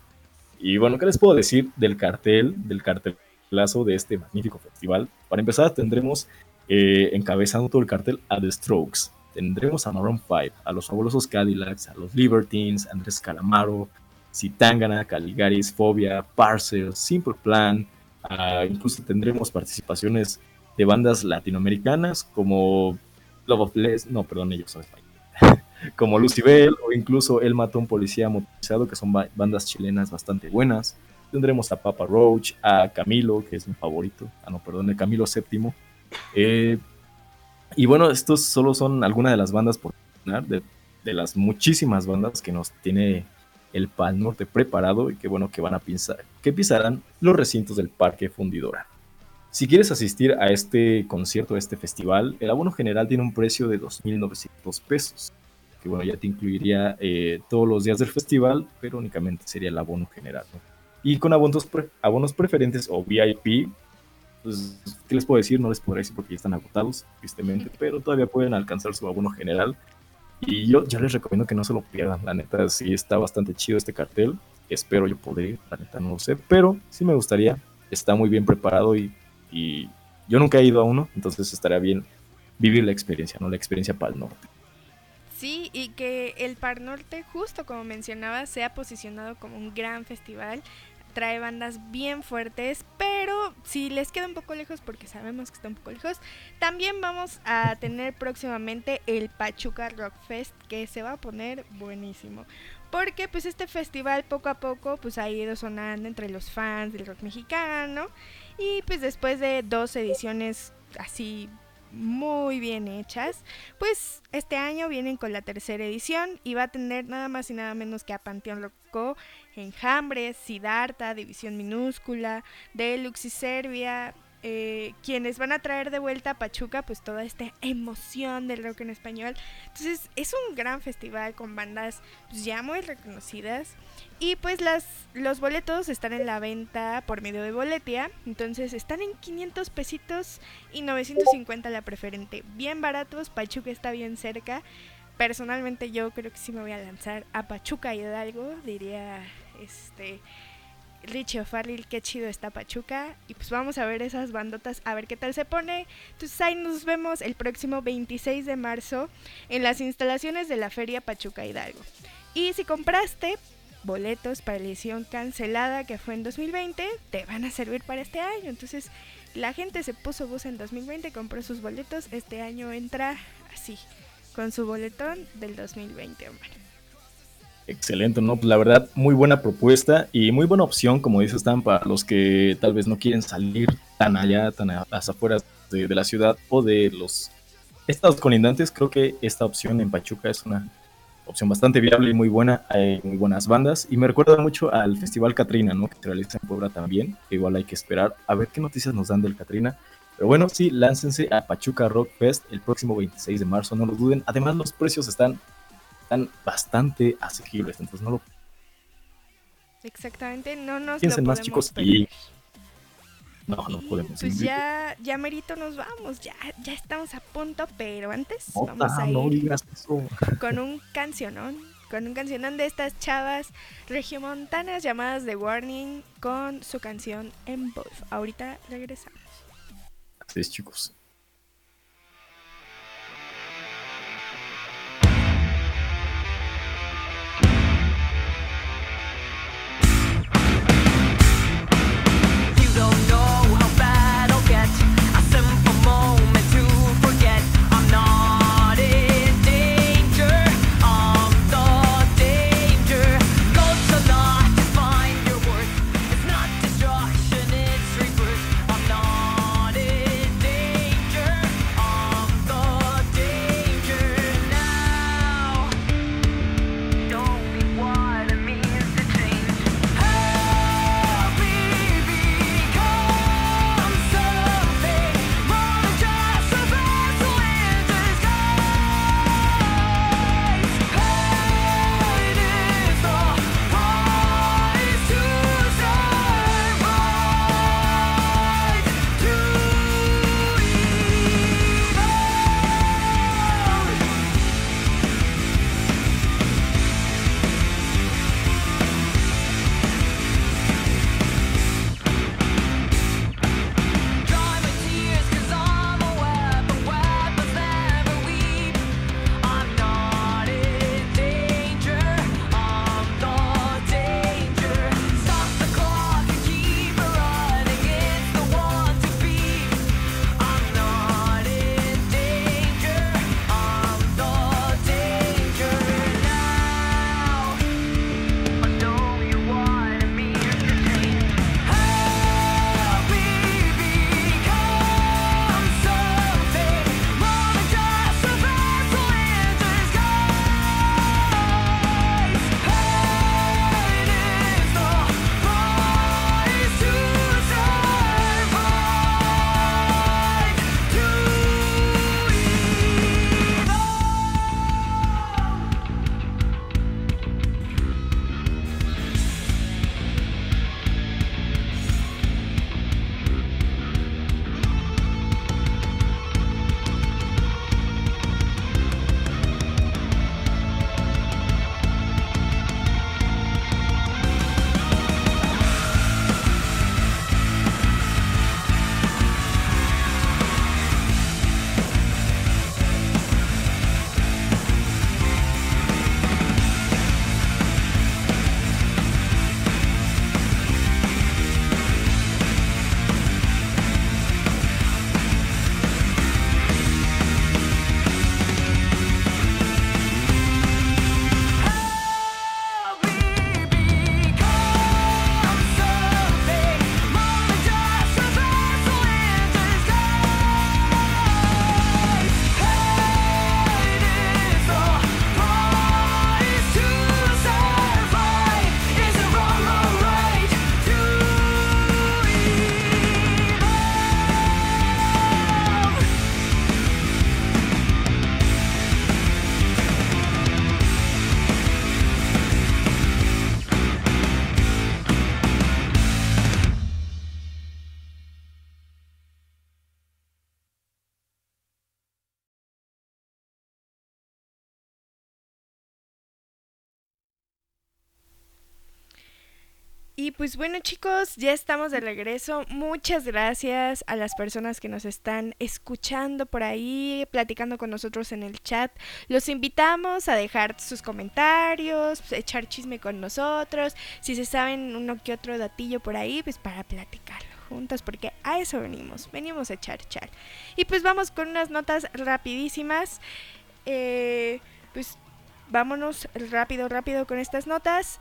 Y bueno, ¿qué les puedo decir del cartel, del cartelazo de este magnífico festival? Para empezar, tendremos eh, encabezando todo el cartel a The Strokes. Tendremos a Maroon 5, a los fabulosos Cadillacs, a los Libertines, Andrés Calamaro, Citangana, Caligaris, Fobia, Parcel, Simple Plan, incluso tendremos participaciones de bandas latinoamericanas como Love of Les, no, perdón, ellos son españoles, como Lucibel o incluso El Matón Policía Motorizado, que son bandas chilenas bastante buenas. Tendremos a Papa Roach, a Camilo, que es mi favorito, ah, no, perdón, Camilo VII. Eh, y bueno, estos solo son algunas de las bandas por de las muchísimas bandas que nos tiene el Pal Norte preparado y que bueno que van a pisar, que pisarán los recintos del Parque Fundidora. Si quieres asistir a este concierto, a este festival, el abono general tiene un precio de 2.900 pesos, que bueno, ya te incluiría eh, todos los días del festival, pero únicamente sería el abono general. Y con abonos, abonos preferentes o VIP, pues, ¿qué les puedo decir? No les puedo decir porque ya están agotados, tristemente, pero todavía pueden alcanzar su abono general y yo, ya les recomiendo que no se lo pierdan. La neta, sí está bastante chido este cartel. Espero yo poder ir, la neta no lo sé. Pero sí me gustaría. Está muy bien preparado y, y yo nunca he ido a uno, entonces estaría bien vivir la experiencia, ¿no? La experiencia para el norte. Sí, y que el Par Norte, justo como mencionaba, se ha posicionado como un gran festival trae bandas bien fuertes, pero si les queda un poco lejos, porque sabemos que está un poco lejos, también vamos a tener próximamente el Pachuca Rock Fest, que se va a poner buenísimo. Porque pues este festival poco a poco pues ha ido sonando entre los fans del rock mexicano y pues después de dos ediciones así muy bien hechas. Pues este año vienen con la tercera edición y va a tener nada más y nada menos que a Panteón Loco, Enjambres, Siddhartha, División Minúscula, Deluxe y Serbia, eh, quienes van a traer de vuelta a Pachuca pues toda esta emoción del rock en español. Entonces es un gran festival con bandas pues, ya muy reconocidas y pues las, los boletos están en la venta por medio de boletia, entonces están en 500 pesitos y 950 la preferente, bien baratos, Pachuca está bien cerca. Personalmente yo creo que sí me voy a lanzar a Pachuca y Hidalgo, diría este Richie O'Farrell, qué chido está Pachuca. Y pues vamos a ver esas bandotas, a ver qué tal se pone. Entonces ahí nos vemos el próximo 26 de marzo en las instalaciones de la Feria Pachuca Hidalgo. Y si compraste boletos para la edición cancelada que fue en 2020, te van a servir para este año. Entonces la gente se puso bus en 2020, compró sus boletos. Este año entra así, con su boletón del 2020, hombre. Excelente, ¿no? Pues la verdad, muy buena propuesta y muy buena opción, como dices, Stan, para los que tal vez no quieren salir tan allá, tan a las afueras de, la ciudad o de los estados colindantes. Creo que esta opción en Pachuca es una opción bastante viable y muy buena. Hay muy buenas bandas y me recuerda mucho al Festival Catrina, ¿no? Que se realiza en Puebla también. igual hay que esperar a ver qué noticias nos dan del Catrina. Pero bueno, sí, láncense a Pachuca Rock Fest el próximo 26 de marzo, no lo duden. Además, los precios están están bastante asequibles, entonces no lo... Exactamente, no nos Piensen más chicos y... No, no podemos. Pues ya, ya merito nos vamos, ya, ya estamos a punto, pero antes vamos a ir con un cancionón, con un cancionón de estas chavas regiomontanas llamadas The Warning con su canción en voz. Ahorita regresamos. ustedes, chicos. don't know. Y pues bueno chicos, ya estamos de regreso. Muchas gracias a las personas que nos están escuchando por ahí, platicando con nosotros en el chat. Los invitamos a dejar sus comentarios, echar chisme con nosotros. Si se saben uno que otro datillo por ahí, pues para platicarlo juntos, porque a eso venimos, venimos a echar chat. Y pues vamos con unas notas rapidísimas. Eh, pues vámonos rápido, rápido con estas notas.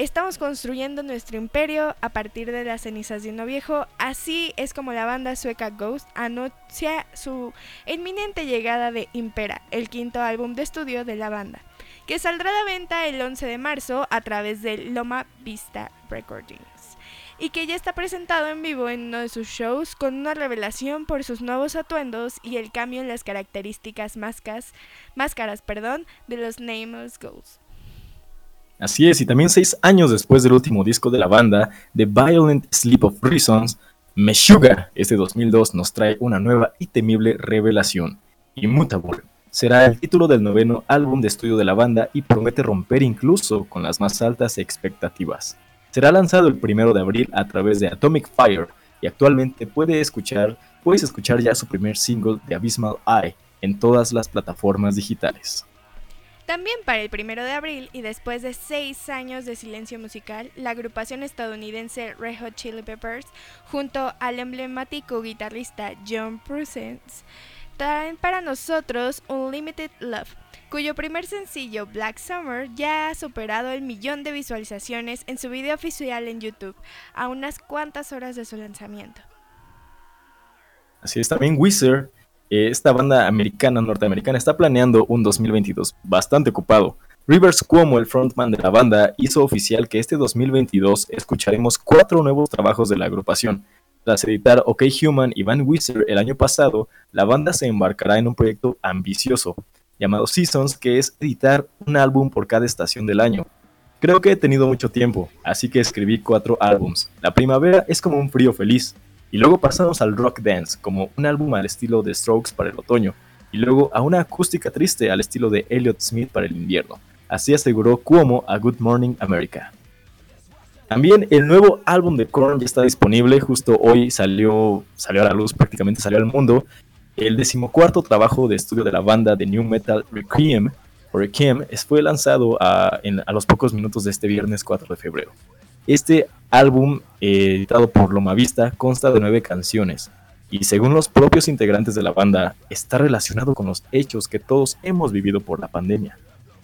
Estamos construyendo nuestro imperio a partir de las cenizas de uno viejo. Así es como la banda sueca Ghost anuncia su inminente llegada de Impera, el quinto álbum de estudio de la banda, que saldrá a la venta el 11 de marzo a través de Loma Vista Recordings y que ya está presentado en vivo en uno de sus shows con una revelación por sus nuevos atuendos y el cambio en las características máscaras, máscaras perdón, de los Nameless Ghosts. Así es, y también seis años después del último disco de la banda, The Violent Sleep of Reasons, Meshuga, este 2002, nos trae una nueva y temible revelación. Immutable será el título del noveno álbum de estudio de la banda y promete romper incluso con las más altas expectativas. Será lanzado el primero de abril a través de Atomic Fire y actualmente puede escuchar puedes escuchar ya su primer single de Abysmal Eye en todas las plataformas digitales. También para el primero de abril y después de seis años de silencio musical, la agrupación estadounidense Red Hot Chili Peppers, junto al emblemático guitarrista John Prusens, traen para nosotros Unlimited Love, cuyo primer sencillo Black Summer ya ha superado el millón de visualizaciones en su video oficial en YouTube, a unas cuantas horas de su lanzamiento. Así es, también Wizard esta banda americana, norteamericana, está planeando un 2022 bastante ocupado. Rivers Cuomo, el frontman de la banda, hizo oficial que este 2022 escucharemos cuatro nuevos trabajos de la agrupación. Tras editar OK Human y Van Wizard el año pasado, la banda se embarcará en un proyecto ambicioso llamado Seasons, que es editar un álbum por cada estación del año. Creo que he tenido mucho tiempo, así que escribí cuatro álbums. La primavera es como un frío feliz, y luego pasamos al rock dance, como un álbum al estilo de Strokes para el otoño, y luego a una acústica triste al estilo de Elliott Smith para el invierno. Así aseguró Cuomo a Good Morning America. También el nuevo álbum de Korn ya está disponible, justo hoy salió, salió a la luz, prácticamente salió al mundo. El decimocuarto trabajo de estudio de la banda de New Metal Requiem, Requiem fue lanzado a, a los pocos minutos de este viernes 4 de febrero. Este álbum, eh, editado por Loma Vista, consta de nueve canciones y según los propios integrantes de la banda, está relacionado con los hechos que todos hemos vivido por la pandemia.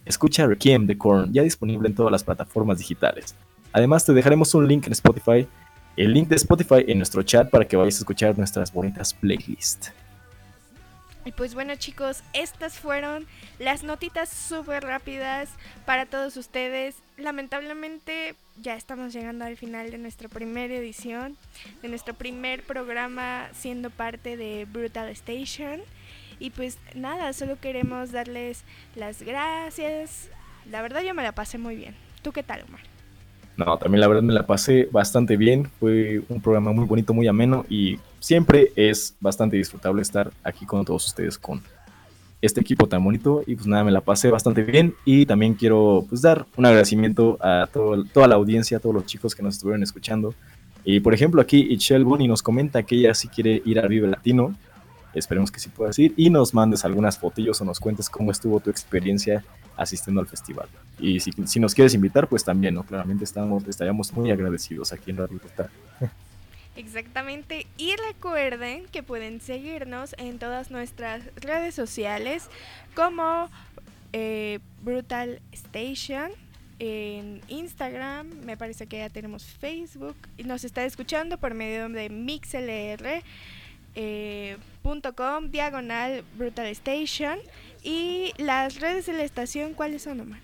Escucha Requiem de Korn ya disponible en todas las plataformas digitales. Además te dejaremos un link en Spotify, el link de Spotify en nuestro chat para que vayas a escuchar nuestras bonitas playlists. Y pues bueno chicos, estas fueron las notitas súper rápidas para todos ustedes. Lamentablemente ya estamos llegando al final de nuestra primera edición, de nuestro primer programa siendo parte de Brutal Station. Y pues nada, solo queremos darles las gracias. La verdad yo me la pasé muy bien. ¿Tú qué tal, Omar? No, también la verdad me la pasé bastante bien. Fue un programa muy bonito, muy ameno y siempre es bastante disfrutable estar aquí con todos ustedes con este equipo tan bonito y pues nada, me la pasé bastante bien y también quiero pues dar un agradecimiento a toda la audiencia, a todos los chicos que nos estuvieron escuchando. Y por ejemplo aquí Ichelle Bunny nos comenta que ella sí quiere ir al Vive Latino, esperemos que sí puedas ir y nos mandes algunas fotillos o nos cuentes cómo estuvo tu experiencia asistiendo al festival. Y si, si nos quieres invitar, pues también, ¿no? Claramente estamos, estaríamos muy agradecidos aquí en Radio Brutal. Exactamente. Y recuerden que pueden seguirnos en todas nuestras redes sociales como eh, Brutal Station en Instagram, me parece que ya tenemos Facebook y nos está escuchando por medio de mixlr.com eh, diagonal Brutal Station y las redes de la estación, ¿cuáles son, Omar?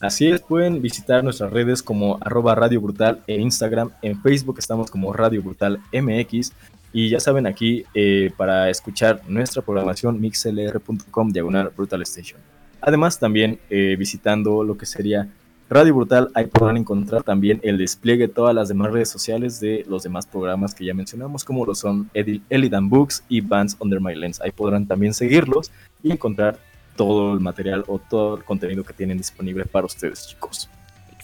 Así es, pueden visitar nuestras redes como arroba Radio Brutal en Instagram, en Facebook estamos como Radio Brutal MX y ya saben aquí eh, para escuchar nuestra programación mixlr.com diagonal Brutal Station. Además también eh, visitando lo que sería Radio Brutal, ahí podrán encontrar también el despliegue de todas las demás redes sociales de los demás programas que ya mencionamos, como lo son Elidan Books y Bands Under My Lens. Ahí podrán también seguirlos y encontrar todo el material o todo el contenido que tienen disponible para ustedes, chicos.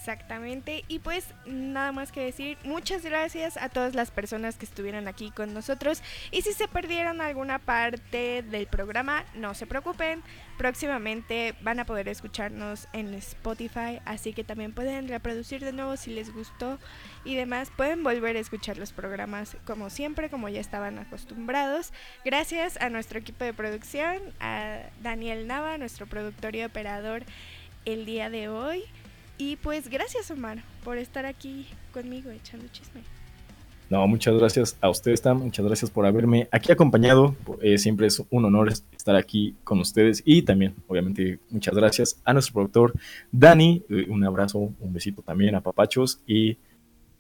Exactamente. Y pues nada más que decir, muchas gracias a todas las personas que estuvieron aquí con nosotros. Y si se perdieron alguna parte del programa, no se preocupen. Próximamente van a poder escucharnos en Spotify, así que también pueden reproducir de nuevo si les gustó y demás. Pueden volver a escuchar los programas como siempre, como ya estaban acostumbrados. Gracias a nuestro equipo de producción, a Daniel Nava, nuestro productor y operador el día de hoy. Y pues gracias Omar por estar aquí conmigo echando chisme. No, muchas gracias a ustedes, Tam. Muchas gracias por haberme aquí acompañado. Eh, siempre es un honor estar aquí con ustedes. Y también, obviamente, muchas gracias a nuestro productor Dani. Eh, un abrazo, un besito también a Papachos. Y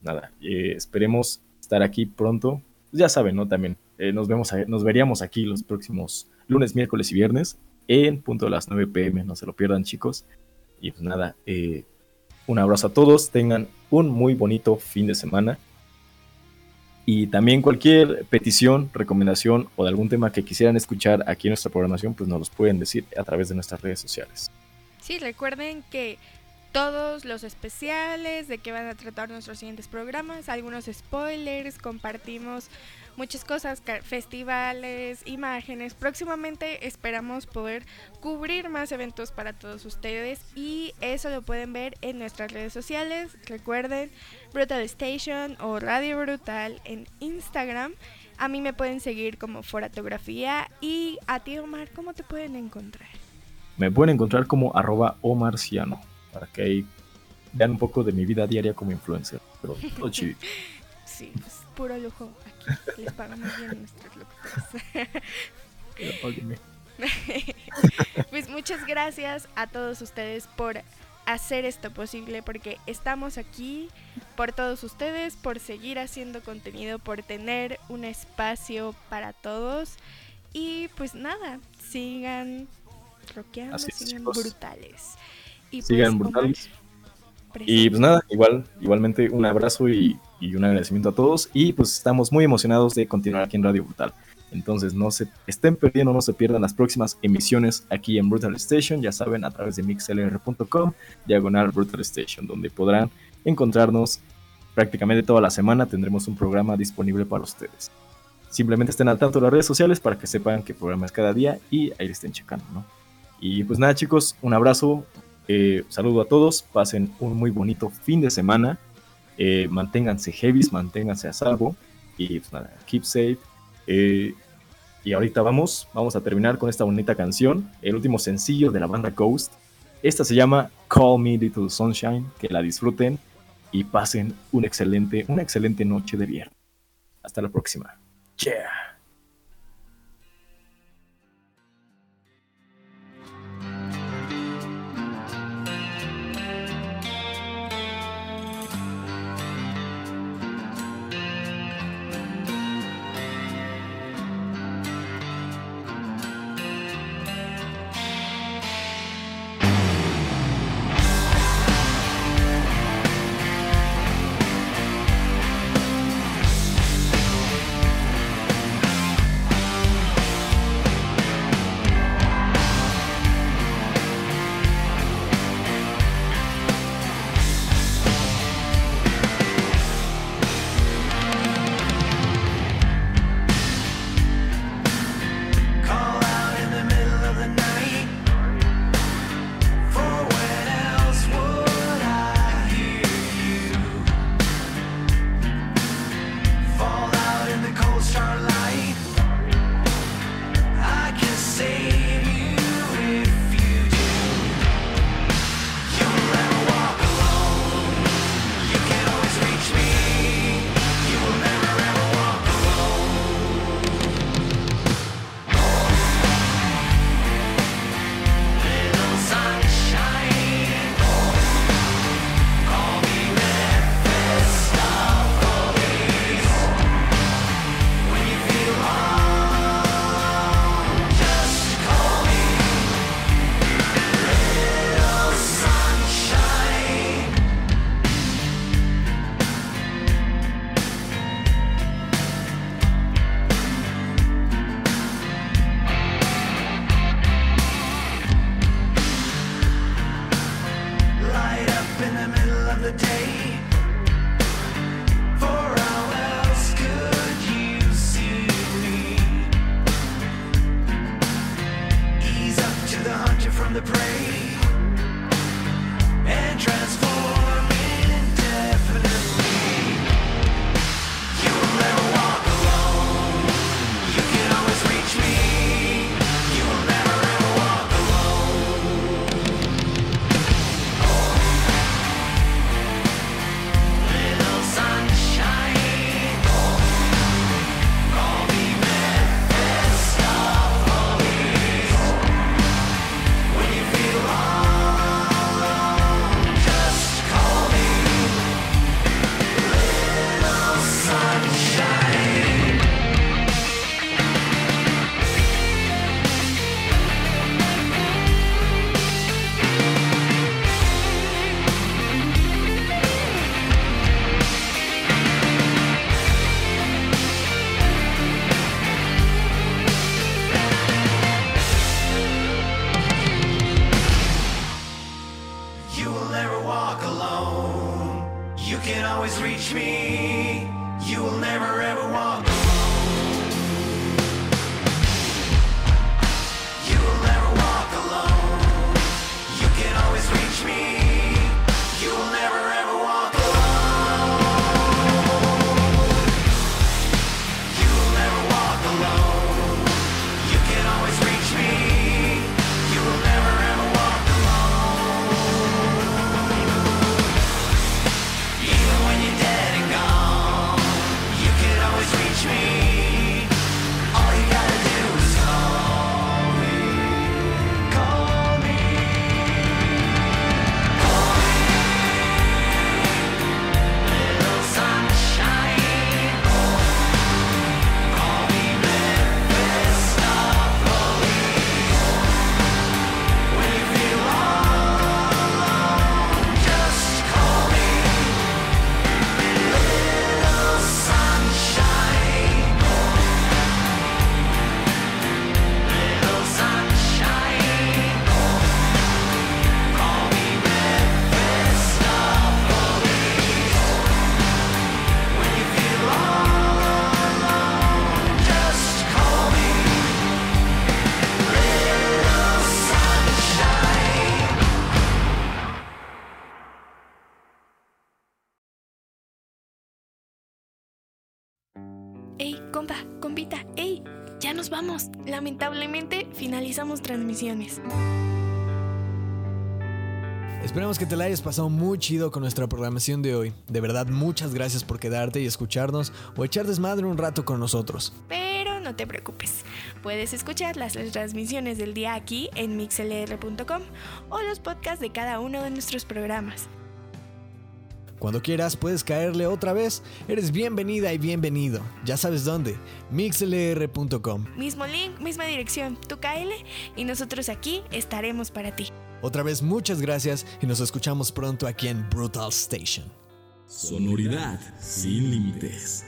nada, eh, esperemos estar aquí pronto. Ya saben, ¿no? También nos, vemos nos veríamos aquí los próximos lunes, miércoles y viernes en punto de las 9 pm. No se lo pierdan, chicos. Y pues nada, eh, un abrazo a todos, tengan un muy bonito fin de semana. Y también cualquier petición, recomendación o de algún tema que quisieran escuchar aquí en nuestra programación, pues nos los pueden decir a través de nuestras redes sociales. Sí, recuerden que todos los especiales, de qué van a tratar nuestros siguientes programas, algunos spoilers, compartimos muchas cosas, festivales, imágenes. Próximamente esperamos poder cubrir más eventos para todos ustedes y eso lo pueden ver en nuestras redes sociales. Recuerden Brutal Station o Radio Brutal en Instagram. A mí me pueden seguir como Foratografía y a ti Omar, ¿cómo te pueden encontrar? Me pueden encontrar como arroba omarciano, para que ahí vean un poco de mi vida diaria como influencer, pero todo chido. sí, pues puro lujo aquí. Les pagamos bien nuestros locutores. pues muchas gracias a todos ustedes por hacer esto posible porque estamos aquí por todos ustedes, por seguir haciendo contenido, por tener un espacio para todos y pues nada, sigan roqueando, sigan brutales. Y sigan pues, brutales. Y pues nada, igual, igualmente un abrazo y, un agradecimiento a todos. Y pues estamos muy emocionados de continuar aquí en Radio Brutal. Entonces no se estén perdiendo, no se pierdan las próximas emisiones aquí en Brutal Station, ya saben, a través de mixlr.com, diagonal Brutal Station, donde podrán encontrarnos prácticamente toda la semana. Tendremos un programa disponible para ustedes. Simplemente estén al tanto de las redes sociales para que sepan qué programa es cada día y ahí estén checando, ¿no? Y pues nada chicos, un abrazo, eh, saludo a todos, pasen un muy bonito fin de semana, eh, manténganse heavies, manténganse a salvo y pues keep safe. Eh, y ahorita vamos, vamos a terminar con esta bonita canción, el último sencillo de la banda Ghost. Esta se llama Call Me Little Sunshine, que la disfruten y pasen excelente, una excelente noche de viernes. Hasta la próxima. Yeah. Lamentablemente finalizamos transmisiones. Esperamos que te la hayas pasado muy chido con nuestra programación de hoy. De verdad, muchas gracias por quedarte y escucharnos o echar desmadre un rato con nosotros. Pero no te preocupes, puedes escuchar las transmisiones del día aquí en mixlr.com o los podcasts de cada uno de nuestros programas. Cuando quieras puedes caerle otra vez. Eres bienvenida y bienvenido. Ya sabes dónde. mixlr.com. Mismo link, misma dirección, tú cáele y nosotros aquí estaremos para ti. Otra vez muchas gracias y nos escuchamos pronto aquí en Brutal Station. Sonoridad sin límites.